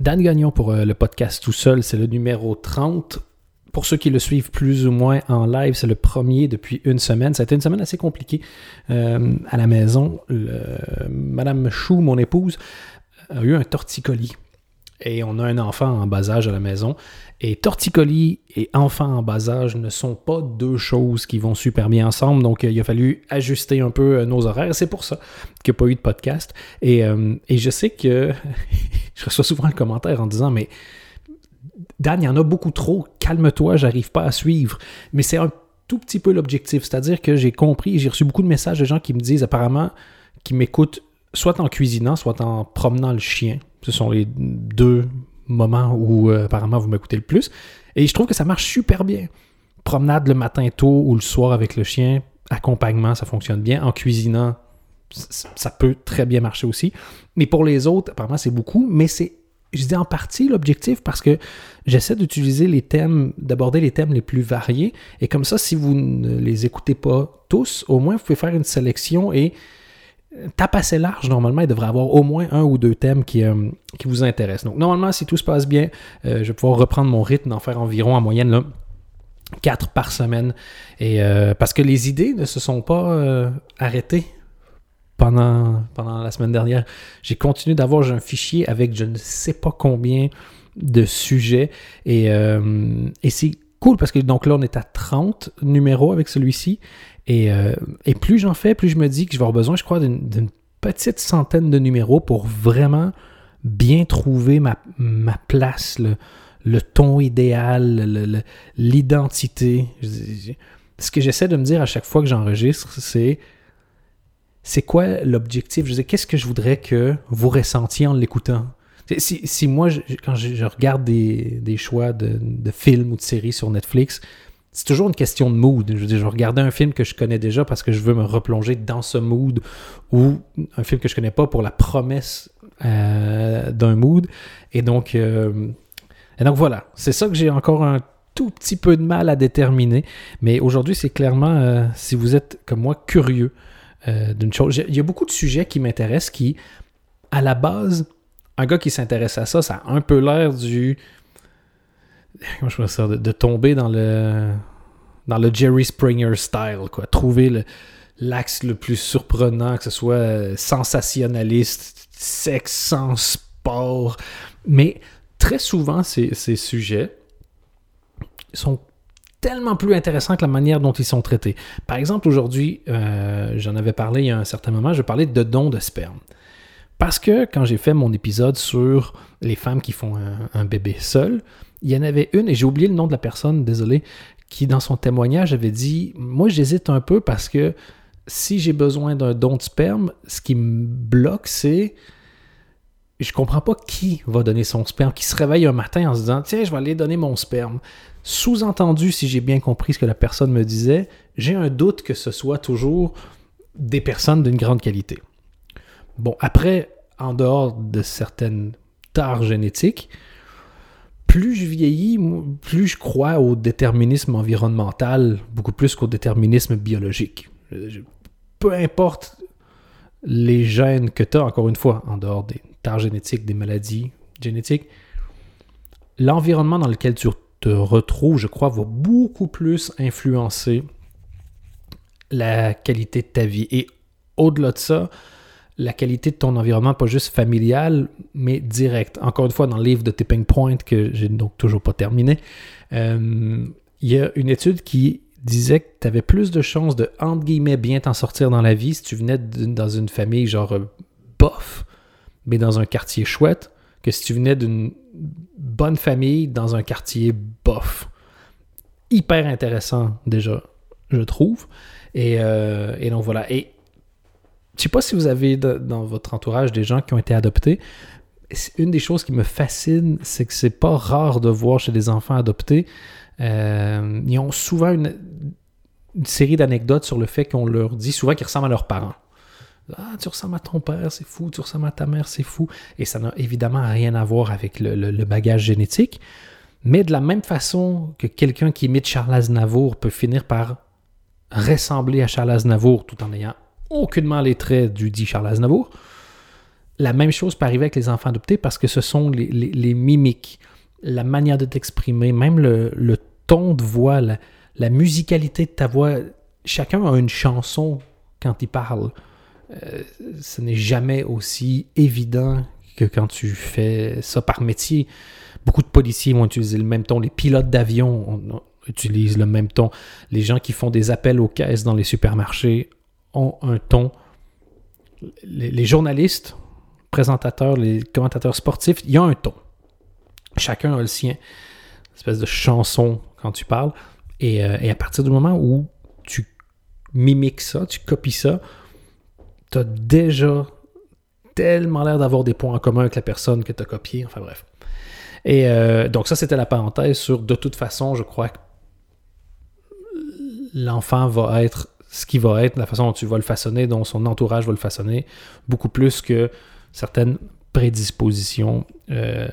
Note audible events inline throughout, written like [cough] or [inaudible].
Dan Gagnon pour euh, le podcast tout seul, c'est le numéro 30. Pour ceux qui le suivent plus ou moins en live, c'est le premier depuis une semaine. Ça a été une semaine assez compliquée euh, à la maison. Madame Chou, mon épouse, a eu un torticolis. Et on a un enfant en bas âge à la maison. Et torticolis et enfant en bas âge ne sont pas deux choses qui vont super bien ensemble. Donc, euh, il a fallu ajuster un peu nos horaires. C'est pour ça qu'il n'y a pas eu de podcast. Et, et je sais que [laughs] je reçois souvent le commentaire en disant Mais Dan, il y en a beaucoup trop, calme-toi, j'arrive pas à suivre. Mais c'est un tout petit peu l'objectif. C'est-à-dire que j'ai compris, j'ai reçu beaucoup de messages de gens qui me disent apparemment qui m'écoutent soit en cuisinant, soit en promenant le chien. Ce sont les deux moments où euh, apparemment vous m'écoutez le plus. Et je trouve que ça marche super bien. Promenade le matin tôt ou le soir avec le chien, accompagnement, ça fonctionne bien. En cuisinant, ça peut très bien marcher aussi. Mais pour les autres, apparemment, c'est beaucoup, mais c'est, je dis en partie l'objectif parce que j'essaie d'utiliser les thèmes, d'aborder les thèmes les plus variés. Et comme ça, si vous ne les écoutez pas tous, au moins, vous pouvez faire une sélection et tape assez large, normalement, il devrait avoir au moins un ou deux thèmes qui, euh, vous intéressent. Donc, normalement, si tout se passe bien, euh, je vais pouvoir reprendre mon rythme, d'en faire environ en moyenne là, 4 par semaine. Et, parce que les idées ne se sont pas arrêtées pendant, la semaine dernière. J'ai continué d'avoir un fichier avec je ne sais pas combien de sujets. Et, euh, et c'est cool parce que donc là, on est à 30 numéros avec celui-ci. Et, euh, et plus j'en fais, plus je me dis que je vais avoir besoin, je crois, d'une petite centaine de numéros pour vraiment bien trouver ma, place, le, ton idéal, l'identité. Ce que j'essaie de me dire à chaque fois que j'enregistre, c'est c'est quoi l'objectif? Je veux qu'est-ce que je voudrais que vous ressentiez en l'écoutant? Si, moi, quand je, regarde des, choix de, films ou de séries sur Netflix, c'est toujours une question de mood. Je veux dire, je vais regarder un film que je connais déjà parce que je veux me replonger dans ce mood ou un film que je connais pas pour la promesse euh, d'un mood. Et donc, euh, et donc voilà, c'est ça que j'ai encore un tout petit peu de mal à déterminer. Mais aujourd'hui, c'est clairement, euh, si vous êtes comme moi curieux d'une chose. Il y a beaucoup de sujets qui m'intéressent qui, à la base, un gars qui s'intéresse à ça, ça a un peu l'air du. Comment je ça de, tomber dans le. dans le Jerry Springer style, quoi. Trouver l'axe le plus surprenant, que ce soit euh, sensationnaliste, sexe sans sport. Mais très souvent, ces, ces sujets sont tellement plus intéressant que la manière dont ils sont traités. Par exemple, aujourd'hui, euh, j'en avais parlé il y a un certain moment, je parlais de dons de sperme. Parce que quand j'ai fait mon épisode sur les femmes qui font un, bébé seul, il y en avait une, et j'ai oublié le nom de la personne, désolé, qui dans son témoignage avait dit Moi j'hésite un peu parce que si j'ai besoin d'un don de sperme, ce qui me bloque, c'est je comprends pas qui va donner son sperme, qui se réveille un matin en se disant Tiens, je vais aller donner mon sperme. Sous-entendu, si j'ai bien compris ce que la personne me disait, j'ai un doute que ce soit toujours des personnes d'une grande qualité. Bon, après, en dehors de certaines tares génétiques, plus je vieillis, plus je crois au déterminisme environnemental, beaucoup plus qu'au déterminisme biologique. Peu importe les gènes que tu as, encore une fois, en dehors des tares génétiques, des maladies génétiques, l'environnement dans lequel tu te retrouves, je crois, va beaucoup plus influencer la qualité de ta vie. Et au-delà de ça, la qualité de ton environnement, pas juste familial, mais direct. Encore une fois, dans le livre de Tipping Point, que j'ai donc toujours pas terminé, euh, il y a une étude qui disait que tu avais plus de chances de, entre guillemets, bien t'en sortir dans la vie si tu venais dans une famille genre euh, bof, mais dans un quartier chouette, que si tu venais d'une bonne famille dans un quartier bof. Hyper intéressant déjà, je trouve. Et, euh, donc voilà. Et je sais pas si vous avez dans votre entourage des gens qui ont été adoptés. Une des choses qui me fascine, c'est que c'est pas rare de voir chez des enfants adoptés. Euh, ils ont souvent une, série d'anecdotes sur le fait qu'on leur dit souvent qu'ils ressemblent à leurs parents. Ah, tu ressembles à ton père, c'est fou, tu ressembles à ta mère, c'est fou. Et ça n'a évidemment rien à voir avec le, bagage génétique. Mais de la même façon que quelqu'un qui imite Charles Aznavour peut finir par ressembler à Charles Aznavour tout en ayant aucunement les traits du dit Charles Aznavour, la même chose peut arriver avec les enfants adoptés parce que ce sont les, mimiques, la manière de t'exprimer, même le, ton de voix, la, musicalité de ta voix. Chacun a une chanson quand il parle. Euh, ce n'est jamais aussi évident que quand tu fais ça par métier. Beaucoup de policiers vont utiliser le même ton. Les pilotes d'avion utilisent le même ton. Les gens qui font des appels aux caisses dans les supermarchés ont un ton. Les, journalistes, présentateurs, les commentateurs sportifs, il y a un ton. Chacun a le sien. Une espèce de chanson quand tu parles. Et, euh, à partir du moment où tu mimiques ça, tu copies ça, tu as déjà tellement l'air d'avoir des points en commun avec la personne que tu as copié. Enfin bref. Et euh, donc ça, c'était la parenthèse sur de toute façon, je crois que l'enfant va être ce qui va être, la façon dont tu vas le façonner, dont son entourage va le façonner, beaucoup plus que certaines prédispositions euh,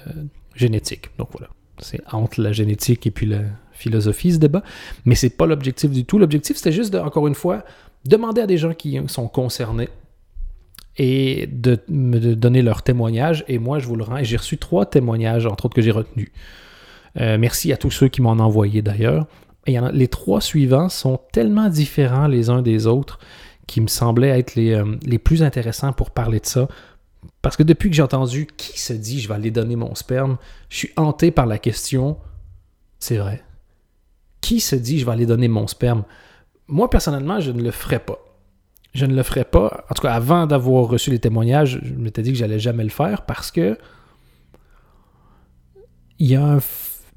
génétiques. Donc voilà, c'est entre la génétique et puis la philosophie ce débat, mais c'est pas l'objectif du tout. L'objectif, c'était juste, de, encore une fois, demander à des gens qui sont concernés et de me donner leur témoignage. Et moi, je vous le rends. J'ai reçu trois témoignages, entre autres, que j'ai retenus. Euh, merci à tous ceux qui m'en ont envoyé d'ailleurs. Et les trois suivants sont tellement différents les uns des autres qui me semblaient être les, euh, les plus intéressants pour parler de ça. Parce que depuis que j'ai entendu qui se dit je vais aller donner mon sperme, je suis hanté par la question c'est vrai. Qui se dit je vais aller donner mon sperme? Moi, personnellement, je ne le ferai pas je ne le ferai pas. En tout cas, avant d'avoir reçu les témoignages, je m'étais dit que j'allais jamais le faire parce que il y a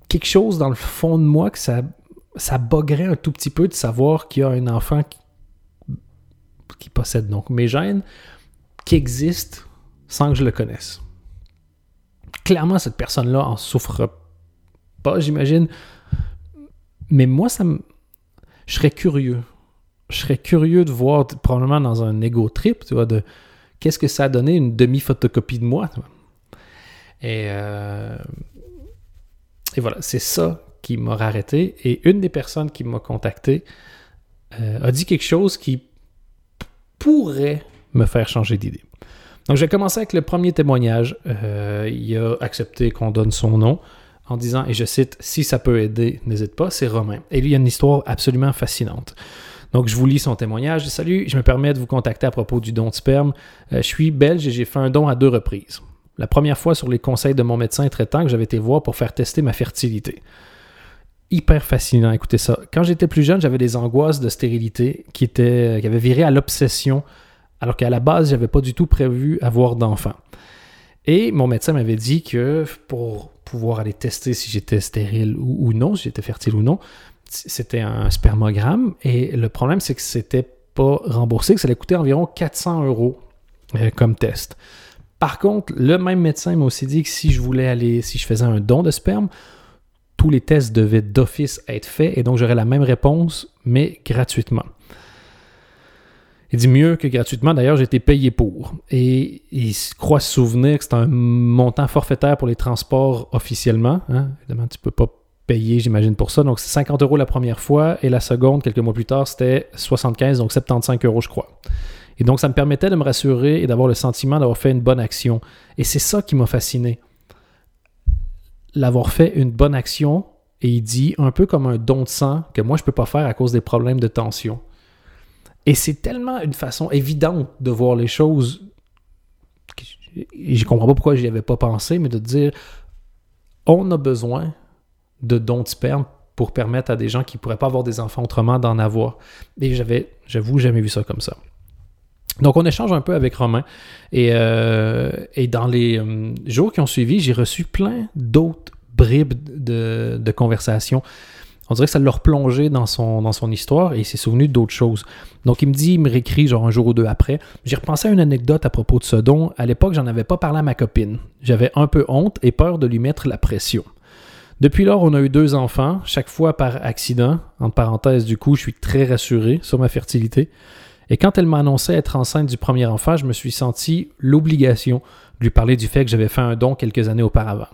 quelque chose dans le fond de moi que ça, ça boggerait un tout petit peu de savoir qu'il y a un enfant qui, possède donc mes gènes qui existe sans que je le connaisse. Clairement, cette personne-là en souffre pas, j'imagine. Mais moi, ça me... je serais curieux je serais curieux de voir, probablement dans un ego trip, tu vois, de qu'est-ce que ça a donné une demi-photocopie de moi. Et, euh, et voilà, c'est ça qui m'a arrêté. Et une des personnes qui m'a contacté euh, a dit quelque chose qui pourrait me faire changer d'idée. Donc, j'ai commencé avec le premier témoignage. Euh, il a accepté qu'on donne son nom en disant, et je cite, Si ça peut aider, n'hésite pas, c'est Romain. Et lui, il y a une histoire absolument fascinante. Donc, je vous lis son témoignage. Salut, je me permets de vous contacter à propos du don de sperme. Euh, je suis belge et j'ai fait un don à deux reprises. La première fois sur les conseils de mon médecin traitant que j'avais été voir pour faire tester ma fertilité. Hyper fascinant, écoutez ça. Quand j'étais plus jeune, j'avais des angoisses de stérilité qui, étaient, qui avaient viré à l'obsession, alors qu'à la base, j'avais pas du tout prévu avoir d'enfant. Et mon médecin m'avait dit que pour pouvoir aller tester si j'étais stérile ou, ou non, si j'étais fertile ou non, c'était un spermogramme et le problème, c'est que c'était pas remboursé, que ça allait coûter environ 400 euros euh, comme test. Par contre, le même médecin m'a aussi dit que si je voulais aller, si je faisais un don de sperme, tous les tests devaient d'office être faits et donc j'aurais la même réponse, mais gratuitement. Il dit mieux que gratuitement. D'ailleurs, j'ai été payé pour. Et il croit se souvenir que c'est un montant forfaitaire pour les transports officiellement. Hein. Évidemment, tu ne peux pas payé, j'imagine, pour ça. Donc, c'est 50 euros la première fois et la seconde, quelques mois plus tard, c'était 75, donc 75 euros, je crois. Et donc, ça me permettait de me rassurer et d'avoir le sentiment d'avoir fait une bonne action. Et c'est ça qui m'a fasciné. L'avoir fait une bonne action, et il dit un peu comme un don de sang que moi, je peux pas faire à cause des problèmes de tension. Et c'est tellement une façon évidente de voir les choses. Et je comprends pas pourquoi j'y avais pas pensé, mais de dire on a besoin de dons de sperme pour permettre à des gens qui pourraient pas avoir des enfants autrement d'en avoir. Et j'avais, j'avoue, jamais vu ça comme ça. Donc, on échange un peu avec Romain. Et, euh, dans les euh, jours qui ont suivi, j'ai reçu plein d'autres bribes de, de conversation. On dirait que ça l'a replongé dans son, dans son histoire et il s'est souvenu d'autres choses. Donc, il me dit, il me réécrit genre un jour ou deux après. J'ai repensé à une anecdote à propos de ce don. À l'époque, j'en avais pas parlé à ma copine. J'avais un peu honte et peur de lui mettre la pression. Depuis lors, on a eu deux enfants, chaque fois par accident. En parenthèse, du coup, je suis très rassuré sur ma fertilité. Et quand elle m'a annoncé être enceinte du premier enfant, je me suis senti l'obligation de lui parler du fait que j'avais fait un don quelques années auparavant.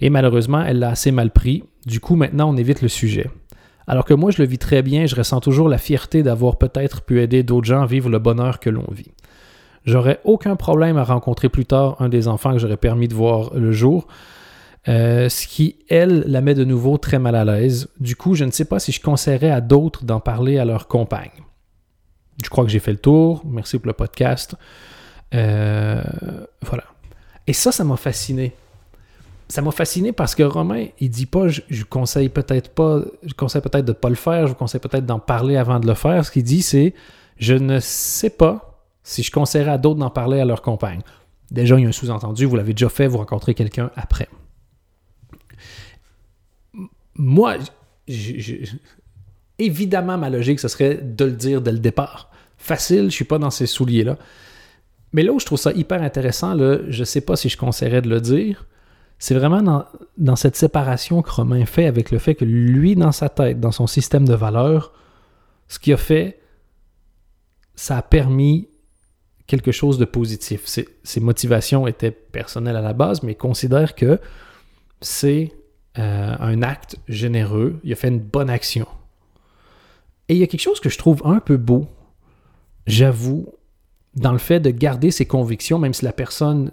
Et malheureusement, elle l'a assez mal pris. Du coup, maintenant, on évite le sujet. Alors que moi, je le vis très bien, je ressens toujours la fierté d'avoir peut-être pu aider d'autres gens à vivre le bonheur que l'on vit. J'aurais aucun problème à rencontrer plus tard un des enfants que j'aurais permis de voir le jour. Euh, ce qui, elle, la met de nouveau très mal à l'aise. Du coup, je ne sais pas si je conseillerais à d'autres d'en parler à leur compagne. Je crois que j'ai fait le tour. Merci pour le podcast. Euh, voilà. Et ça, ça m'a fasciné. Ça m'a fasciné parce que Romain, il dit pas, je, je conseille peut-être pas, je conseille peut-être de pas le faire, je vous conseille peut-être d'en parler avant de le faire. Ce qu'il dit, c'est, je ne sais pas si je conseillerais à d'autres d'en parler à leur compagne. Déjà, il y a un sous-entendu, vous l'avez déjà fait, vous rencontrez quelqu'un après. Moi, évidemment, ma logique, ce serait de le dire dès le départ. Facile, je suis pas dans ces souliers-là. Mais là où je trouve ça hyper intéressant, là, je ne sais pas si je conseillerais de le dire, c'est vraiment dans, cette séparation que Romain fait avec le fait que lui, dans sa tête, dans son système de valeurs, ce qu'il a fait, ça a permis quelque chose de positif. Ses, motivations étaient personnelles à la base, mais il considère que c'est euh, un acte généreux. Il a fait une bonne action. Et il y a quelque chose que je trouve un peu beau, j'avoue, dans le fait de garder ses convictions, même si la personne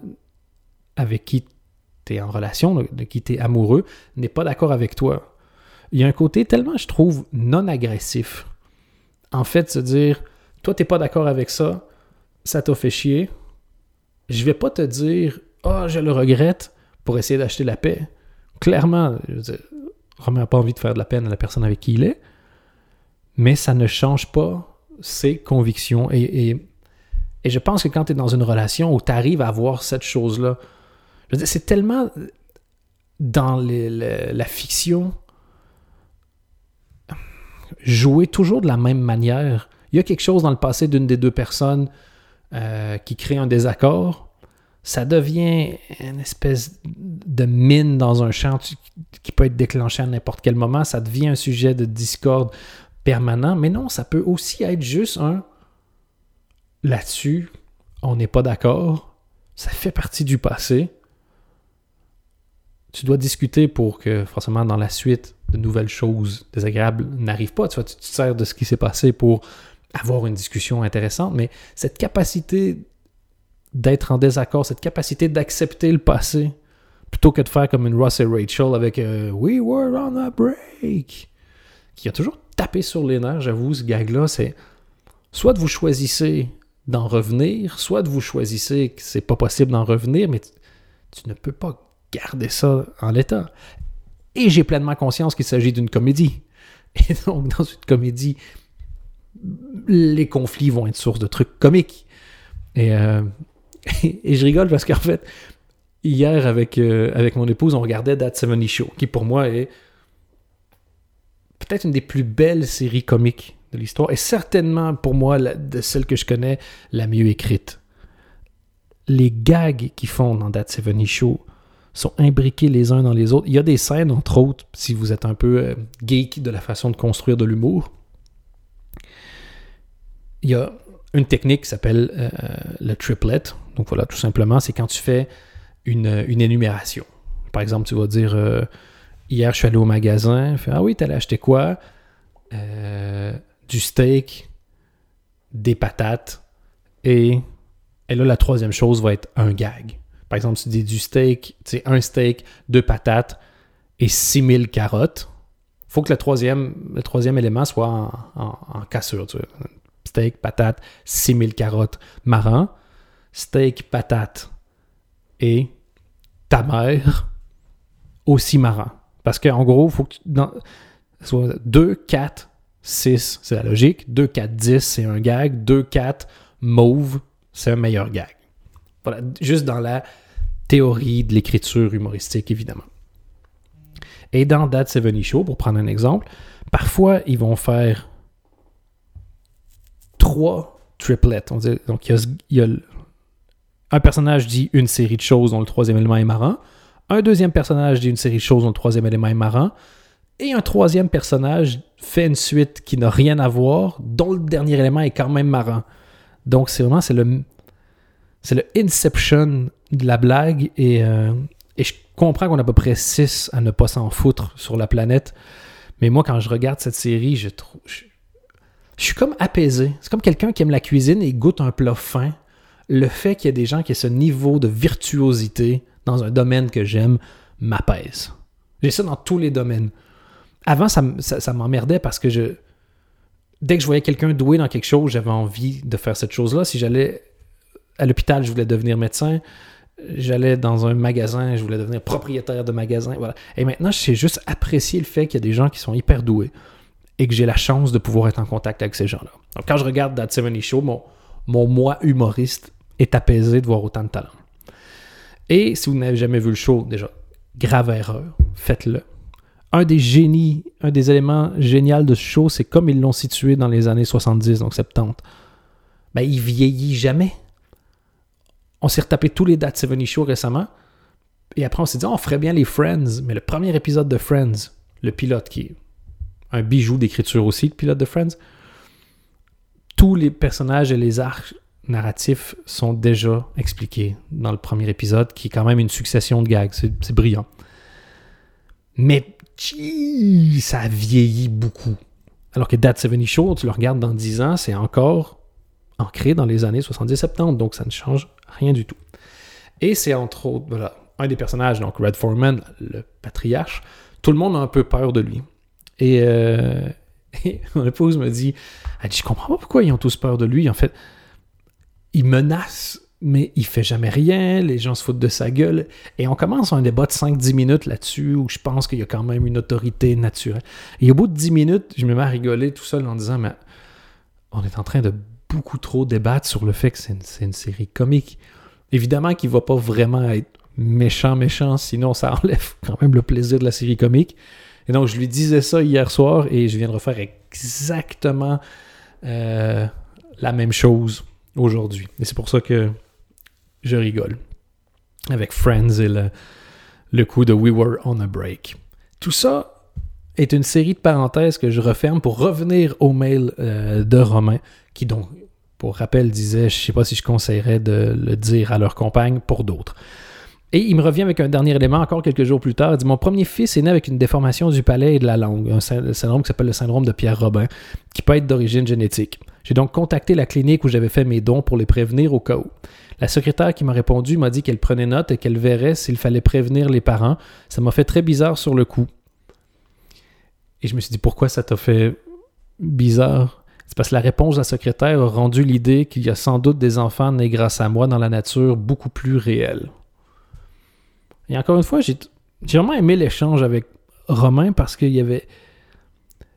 avec qui tu es en relation, de qui tu es amoureux, n'est pas d'accord avec toi. Il y a un côté tellement, je trouve, non agressif. En fait, se dire, toi, tu n'es pas d'accord avec ça, ça t'a fait chier. Je vais pas te dire, oh, je le regrette pour essayer d'acheter la paix. Clairement, Romain n'a pas envie de faire de la peine à la personne avec qui il est, mais ça ne change pas ses convictions. Et, je pense que quand tu es dans une relation où tu arrives à avoir cette chose-là, c'est tellement dans la fiction jouer toujours de la même manière. Il y a quelque chose dans le passé d'une des deux personnes euh, qui crée un désaccord. Ça devient une espèce de mine dans un champ qui peut être déclenché à n'importe quel moment. Ça devient un sujet de discorde permanent. Mais non, ça peut aussi être juste un là-dessus, on n'est pas d'accord. Ça fait partie du passé tu dois discuter pour que, forcément, dans la suite, de nouvelles choses désagréables n'arrivent pas. Tu, vois, tu te sers de ce qui s'est passé pour avoir une discussion intéressante, mais cette capacité d'être en désaccord, cette capacité d'accepter le passé, plutôt que de faire comme une Ross et Rachel avec euh, We were on a break, qui a toujours tapé sur les nerfs, j'avoue, ce gag-là, c'est soit vous choisissez d'en revenir, soit vous choisissez que c'est pas possible d'en revenir, mais tu ne peux pas garder ça en l'état. Et j'ai pleinement conscience qu'il s'agit d'une comédie. [laughs] Et donc, dans une comédie, les conflits vont être source de trucs comiques. Et, euh, [laughs] et, je rigole parce qu'en fait, hier, avec, euh, avec mon épouse, on regardait That 70 Show, qui pour moi est peut-être une des plus belles séries comiques de l'histoire, et certainement pour moi, de celles que je connais, la mieux écrite. Les gags qu'ils font dans That 70 Show sont imbriqués les uns dans les autres. Il y a des scènes, entre autres, si vous êtes un peu euh, geek de la façon de construire de l'humour. Il y a une technique qui s'appelle euh, le triplet. Donc voilà, tout simplement, c'est quand tu fais une, énumération. Par exemple, tu vas dire euh, Hier, je suis allé au magasin. ah oui, allé acheter quoi? Du steak, des patates et, et là, la troisième chose va être un gag. Par exemple, tu dis du steak, tu sais, un steak, deux patates et 6000 carottes. Faut que le troisième, le troisième élément soit en, cassure. Steak, patate, 6000 carottes marrant. Steak, patate et ta mère aussi marrant. Parce qu'en gros, il faut que tu, dans, soit 2, 4, 6, c'est la logique. 2, 4, 10, c'est un gag. 2, 4, mauve, c'est un meilleur gag. Voilà, juste dans la théorie de l'écriture humoristique, évidemment. Et dans That 70 Show, pour prendre un exemple, parfois, ils vont faire trois triplets. donc, il y, a, un personnage dit une série de choses dont le troisième élément est marrant. Un deuxième personnage dit une série de choses dont le troisième élément est marrant. Et un troisième personnage fait une suite qui n'a rien à voir, dont le dernier élément est quand même marrant. Donc, c'est vraiment c'est le, c'est le Inception de la blague euh, et, je comprends qu'on a à peu près 6 à ne pas s'en foutre sur la planète. Mais moi, quand je regarde cette série, je trouve. Je, suis comme apaisé. C'est comme quelqu'un qui aime la cuisine et goûte un plat fin le fait qu'il y ait des gens qui aient ce niveau de virtuosité dans un domaine que j'aime m'apaise. J'ai ça dans tous les domaines. Avant, ça, ça, m'emmerdait parce que dès que je voyais quelqu'un doué dans quelque chose, j'avais envie de faire cette chose-là. Si j'allais à l'hôpital, je voulais devenir médecin. J'allais dans un magasin, je voulais devenir propriétaire de magasin. Voilà. Et maintenant, je sais juste apprécier le fait qu'il y a des gens qui sont hyper doués et que j'ai la chance de pouvoir être en contact avec ces gens-là. Donc, quand je regarde That 70 Show, mon, mon moi humoriste est apaisé de voir autant de talent. Et si vous n'avez jamais vu le show, déjà, grave erreur, faites-le. Un des génies, un des éléments géniaux de ce show, c'est comme ils l'ont situé dans les années 70, donc 70. Ben, il vieillit jamais. On s'est retapé tous les That 70 Show récemment. Et après, on s'est dit, on ferait bien les Friends. Mais le premier épisode de Friends, le pilote qui est un bijou d'écriture aussi, le pilote de Friends, tous les personnages et les arcs narratifs sont déjà expliqués dans le premier épisode, qui est quand même une succession de gags. C'est brillant. Mais ça vieillit beaucoup. Alors que That 70 Show, tu le regardes dans 10 ans, c'est encore ancré dans les années 70-70, donc ça ne change rien du tout. Et c'est entre autres, voilà, un des personnages, donc Red Foreman, le patriarche, tout le monde a un peu peur de lui. Et, euh, [laughs] mon épouse me dit, elle dit, je comprends pas pourquoi ils ont tous peur de lui. En fait, il menace, mais il fait jamais rien, les gens se foutent de sa gueule. Et on commence un débat de 5-10 minutes là-dessus, où je pense qu'il y a quand même une autorité naturelle. Et au bout de 10 minutes, je me mets à rigoler tout seul en disant, mais on est en train de beaucoup trop débattre sur le fait que c'est une, série comique. Évidemment qu'il ne va pas vraiment être méchant, méchant, sinon ça [laughs] enlève quand même le plaisir de la série comique. Et donc, je lui disais ça hier soir et je viens de refaire exactement euh, la même chose aujourd'hui. Et c'est pour ça que je rigole avec Friends et le, coup de We Were on a Break. Tout ça est une série de parenthèses que je referme pour revenir au mail euh, de Romain, qui donc, pour rappel, disait, je ne sais pas si je conseillerais de le dire à leur compagne pour d'autres. Et il me revient avec un dernier élément encore quelques jours plus tard. Il dit Mon premier fils est né avec une déformation du palais et de la langue, un syndrome qui s'appelle le syndrome de Pierre Robin, qui peut être d'origine génétique. J'ai donc contacté la clinique où j'avais fait mes dons pour les prévenir au cas où. La secrétaire qui m'a répondu m'a dit qu'elle prenait note et qu'elle verrait s'il fallait prévenir les parents. Ça m'a fait très bizarre sur le coup. Et je me suis dit pourquoi ça t'a fait bizarre? C'est parce que la réponse de la secrétaire a rendu l'idée qu'il y a sans doute des enfants nés grâce à moi dans la nature beaucoup plus réelle. Et encore une fois, j'ai vraiment aimé l'échange avec Romain parce qu'il y avait.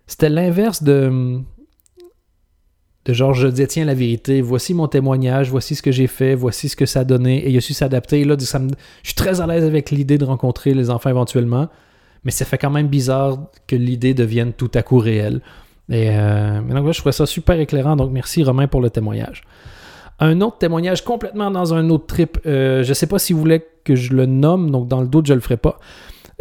C'était l'inverse de de genre je détiens la vérité, voici mon témoignage, voici ce que j'ai fait, voici ce que ça a donné, et il a su s'adapter. Là, ça je suis très à l'aise avec l'idée de rencontrer les enfants éventuellement, mais ça fait quand même bizarre que l'idée devienne tout à coup réelle. Et euh, donc, je trouvais ça super éclairant, donc merci Romain pour le témoignage. Un autre témoignage complètement dans un autre trip, euh, je ne sais pas si vous voulez que je le nomme, donc dans le doute, je ne le ferai pas.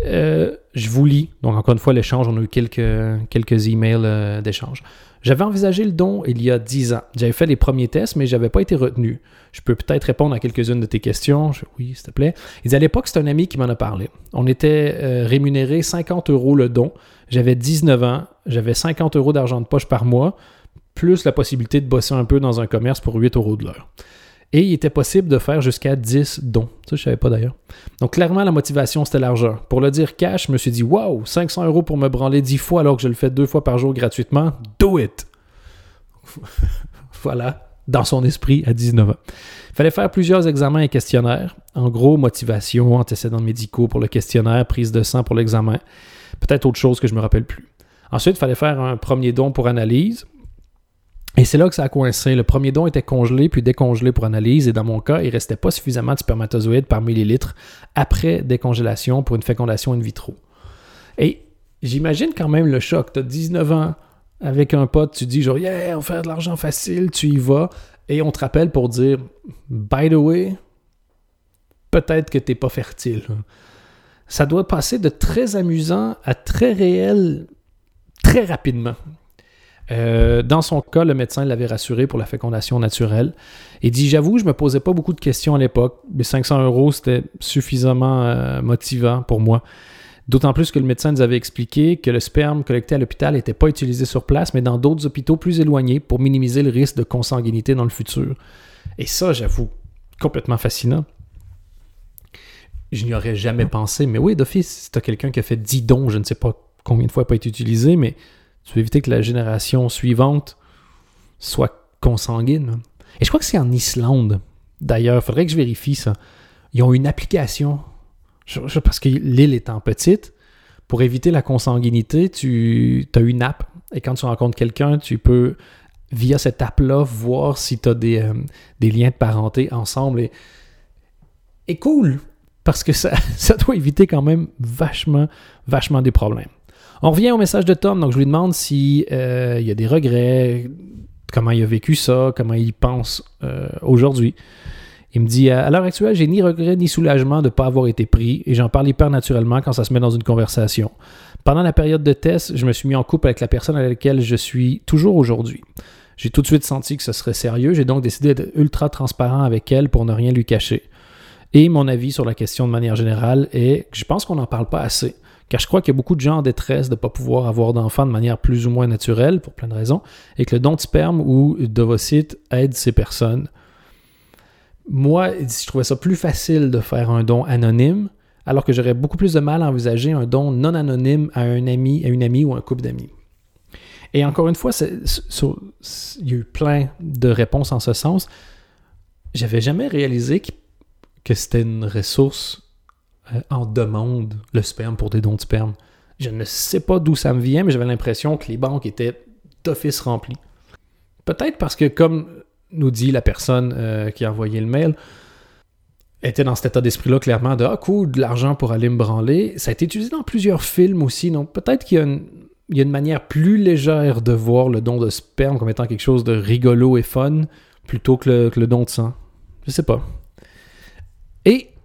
Euh, je vous lis, donc encore une fois, l'échange, on a eu quelques, quelques emails d'échange. J'avais envisagé le don il y a 10 ans. J'avais fait les premiers tests, mais je n'avais pas été retenu. Je peux peut-être répondre à quelques-unes de tes questions. oui, s'il te plaît. à l'époque, c'est un ami qui m'en a parlé. On était euh, rémunéré 50 euros le don. J'avais 19 ans. J'avais 50 euros d'argent de poche par mois, plus la possibilité de bosser un peu dans un commerce pour 8 euros de l'heure. Et il était possible de faire jusqu'à 10 dons. Ça, je ne savais pas d'ailleurs. Donc, clairement, la motivation, c'était l'argent. Pour le dire cash, je me suis dit, waouh, 500 euros pour me branler 10 fois alors que je le fais deux fois par jour gratuitement. Do it! [laughs] voilà, dans son esprit à 19 ans. Il fallait faire plusieurs examens et questionnaires. En gros, motivation, antécédents médicaux pour le questionnaire, prise de sang pour l'examen. Peut-être autre chose que je ne me rappelle plus. Ensuite, il fallait faire un premier don pour analyse. Et c'est là que ça a coincé. Le premier don était congelé puis décongelé pour analyse. Et dans mon cas, il restait pas suffisamment de spermatozoïdes par millilitre après décongélation pour une fécondation in vitro. Et j'imagine quand même le choc. Tu as 19 ans avec un pote, tu dis genre, yeah, on fait de l'argent facile, tu y vas. Et on te rappelle pour dire, by the way, peut-être que tu n'es pas fertile. Ça doit passer de très amusant à très réel très rapidement. Euh, dans son cas, le médecin l'avait rassuré pour la fécondation naturelle. Il dit J'avoue, je me posais pas beaucoup de questions à l'époque. Les 500 euros, c'était suffisamment euh, motivant pour moi. D'autant plus que le médecin nous avait expliqué que le sperme collecté à l'hôpital n'était pas utilisé sur place, mais dans d'autres hôpitaux plus éloignés pour minimiser le risque de consanguinité dans le futur. Et ça, j'avoue, complètement fascinant. Je n'y aurais jamais pensé, mais oui, d'office, si tu quelqu'un qui a fait 10 dons, je ne sais pas combien de fois pas été utilisé, mais tu veux éviter que la génération suivante soit consanguine? Et je crois que c'est en Islande, d'ailleurs, il faudrait que je vérifie ça. Ils ont une application, parce que l'île étant petite, pour éviter la consanguinité, tu as une app, et quand tu rencontres quelqu'un, tu peux, via cette app-là, voir si tu as des, euh, des, liens de parenté ensemble. Et, et cool, parce que ça, [laughs] ça doit éviter quand même vachement, vachement des problèmes. On revient au message de Tom, donc je lui demande s'il euh, y a des regrets, comment il a vécu ça, comment il pense euh, aujourd'hui. Il me dit À l'heure actuelle, j'ai ni regret ni soulagement de ne pas avoir été pris et j'en parle hyper naturellement quand ça se met dans une conversation. Pendant la période de test, je me suis mis en couple avec la personne avec laquelle je suis toujours aujourd'hui. J'ai tout de suite senti que ce serait sérieux, j'ai donc décidé d'être ultra transparent avec elle pour ne rien lui cacher. Et mon avis sur la question de manière générale est que je pense qu'on n'en parle pas assez. Car je crois qu'il y a beaucoup de gens en détresse de ne pas pouvoir avoir d'enfants de manière plus ou moins naturelle, pour plein de raisons, et que le don de sperme ou d'ovocytes aide ces personnes. Moi, je trouvais ça plus facile de faire un don anonyme, alors que j'aurais beaucoup plus de mal à envisager un don non anonyme à un ami, à une amie ou un couple d'amis. Et encore une fois, il y a eu plein de réponses en ce sens. J'avais jamais réalisé que c'était une ressource euh, en demande le sperme pour des dons de sperme. Je ne sais pas d'où ça me vient, mais j'avais l'impression que les banques étaient d'office remplies. Peut-être parce que, comme nous dit la personne euh, qui a envoyé le mail, était dans cet état d'esprit-là, clairement, de Ah, cool, de l'argent pour aller me branler. Ça a été utilisé dans plusieurs films aussi, donc peut-être qu'il y a une, manière plus légère de voir le don de sperme comme étant quelque chose de rigolo et fun plutôt que le, que le don de sang. Je sais pas.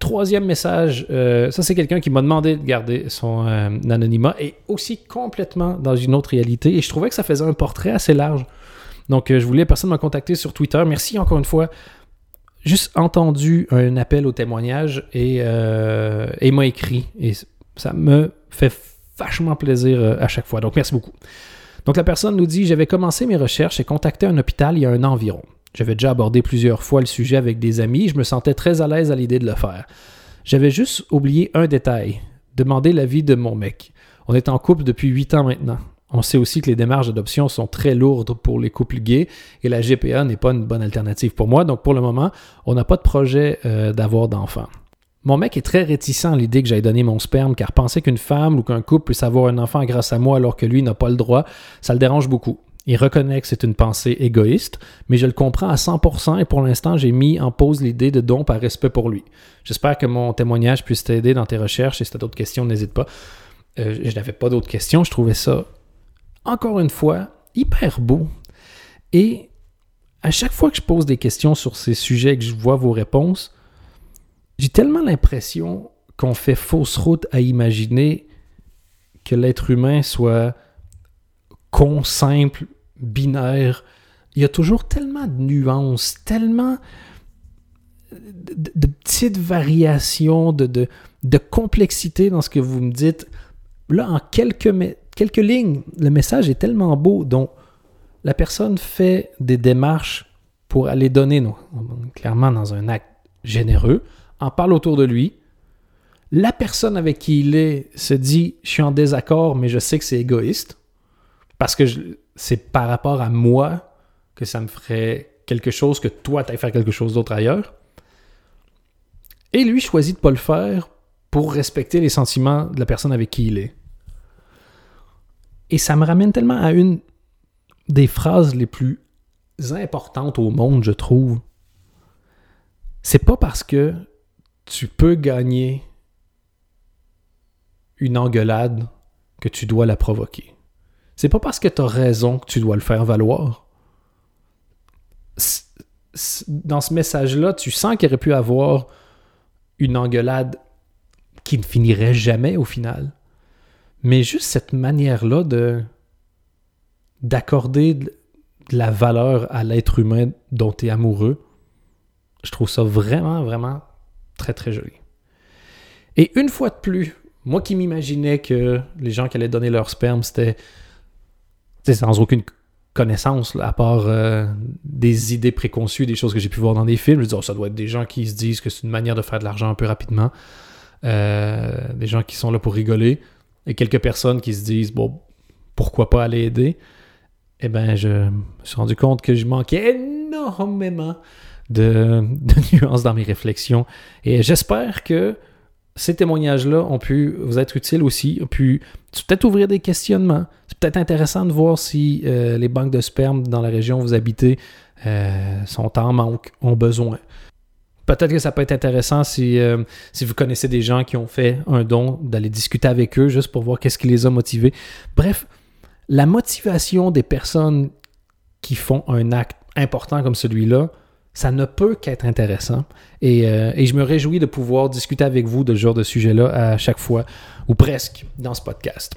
Troisième message, euh, ça c'est quelqu'un qui m'a demandé de garder son euh, anonymat et aussi complètement dans une autre réalité. Et je trouvais que ça faisait un portrait assez large. Donc euh, je voulais, personne m'a contacté sur Twitter. Merci encore une fois. Juste entendu un appel au témoignage et, et m'a écrit. Et ça me fait vachement plaisir à chaque fois. Donc merci beaucoup. Donc la personne nous dit, j'avais commencé mes recherches et contacté un hôpital il y a un an environ. J'avais déjà abordé plusieurs fois le sujet avec des amis, je me sentais très à l'aise à l'idée de le faire. J'avais juste oublié un détail, demander l'avis de mon mec. On est en couple depuis 8 ans maintenant. On sait aussi que les démarches d'adoption sont très lourdes pour les couples gays et la GPA n'est pas une bonne alternative pour moi. Donc pour le moment, on n'a pas de projet euh, d'avoir d'enfants. Mon mec est très réticent à l'idée que j'aille donner mon sperme car penser qu'une femme ou qu'un couple puisse avoir un enfant grâce à moi alors que lui n'a pas le droit, ça le dérange beaucoup. Il reconnaît que c'est une pensée égoïste, mais je le comprends à 100% et pour l'instant, j'ai mis en pause l'idée de don par respect pour lui. J'espère que mon témoignage puisse t'aider dans tes recherches et si tu as d'autres questions, n'hésite pas. Euh, je n'avais pas d'autres questions, je trouvais ça, encore une fois, hyper beau. Et à chaque fois que je pose des questions sur ces sujets et que je vois vos réponses, j'ai tellement l'impression qu'on fait fausse route à imaginer que l'être humain soit con, simple, binaire. Il y a toujours tellement de nuances, tellement de, petites variations, de, de, complexité dans ce que vous me dites. Là, en quelques, quelques lignes, le message est tellement beau, dont la personne fait des démarches pour aller donner, non, clairement dans un acte généreux, en parle autour de lui. La personne avec qui il est se dit, je suis en désaccord, mais je sais que c'est égoïste. Parce que c'est par rapport à moi que ça me ferait quelque chose que toi, tu faire quelque chose d'autre ailleurs. Et lui choisit de ne pas le faire pour respecter les sentiments de la personne avec qui il est. Et ça me ramène tellement à une des phrases les plus importantes au monde, je trouve. C'est pas parce que tu peux gagner une engueulade que tu dois la provoquer. C'est pas parce que tu as raison que tu dois le faire valoir. Dans ce message-là, tu sens qu'il aurait pu avoir une engueulade qui ne finirait jamais au final. Mais juste cette manière-là de d'accorder de la valeur à l'être humain dont tu es amoureux, je trouve ça vraiment, vraiment très, très joli. Et une fois de plus, moi qui m'imaginais que les gens qui allaient donner leur sperme, c'était sans aucune connaissances, à part euh, des idées préconçues, des choses que j'ai pu voir dans des films. Je veux dire, ça doit être des gens qui se disent que c'est une manière de faire de l'argent un peu rapidement. Euh, des gens qui sont là pour rigoler. Et quelques personnes qui se disent, bon, pourquoi pas aller aider? Eh bien, je me suis rendu compte que je manquais énormément de [laughs] nuances dans mes réflexions. Et j'espère que ces témoignages-là ont pu vous être utiles aussi, ont pu peut-être ouvrir des questionnements. C'est peut-être intéressant de voir si euh, les banques de sperme dans la région où vous habitez euh, sont en manque, ont besoin. Peut-être que ça peut être intéressant si, euh, si vous connaissez des gens qui ont fait un don, d'aller discuter avec eux juste pour voir qu'est-ce qui les a motivés. Bref, la motivation des personnes qui font un acte important comme celui-là, ça ne peut qu'être intéressant. Euh, et, je me réjouis de pouvoir discuter avec vous de ce genre de sujet-là à chaque fois, ou presque, dans ce podcast.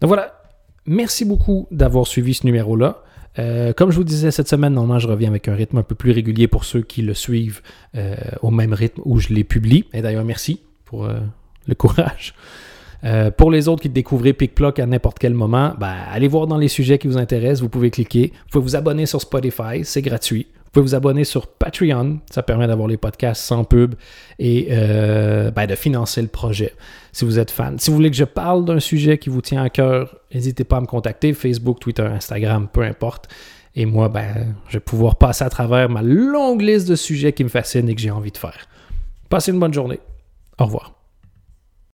Donc voilà, merci beaucoup d'avoir suivi ce numéro-là. Euh, comme je vous disais cette semaine, normalement, je reviens avec un rythme un peu plus régulier pour ceux qui le suivent euh, au même rythme où je les publie. Et d'ailleurs, merci pour le courage. pour les autres qui découvrent PicPlock à n'importe quel moment, ben, allez voir dans les sujets qui vous intéressent. Vous pouvez cliquer. Vous pouvez vous abonner sur Spotify, c'est gratuit. Vous abonner sur Patreon. Ça permet d'avoir les podcasts sans pub et euh, ben, de financer le projet si vous êtes fan. Si vous voulez que je parle d'un sujet qui vous tient à cœur, n'hésitez pas à me contacter. Facebook, Twitter, Instagram, peu importe. Et moi, ben, je vais pouvoir passer à travers ma longue liste de sujets qui me fascinent et que j'ai envie de faire. Passez une bonne journée. Au revoir.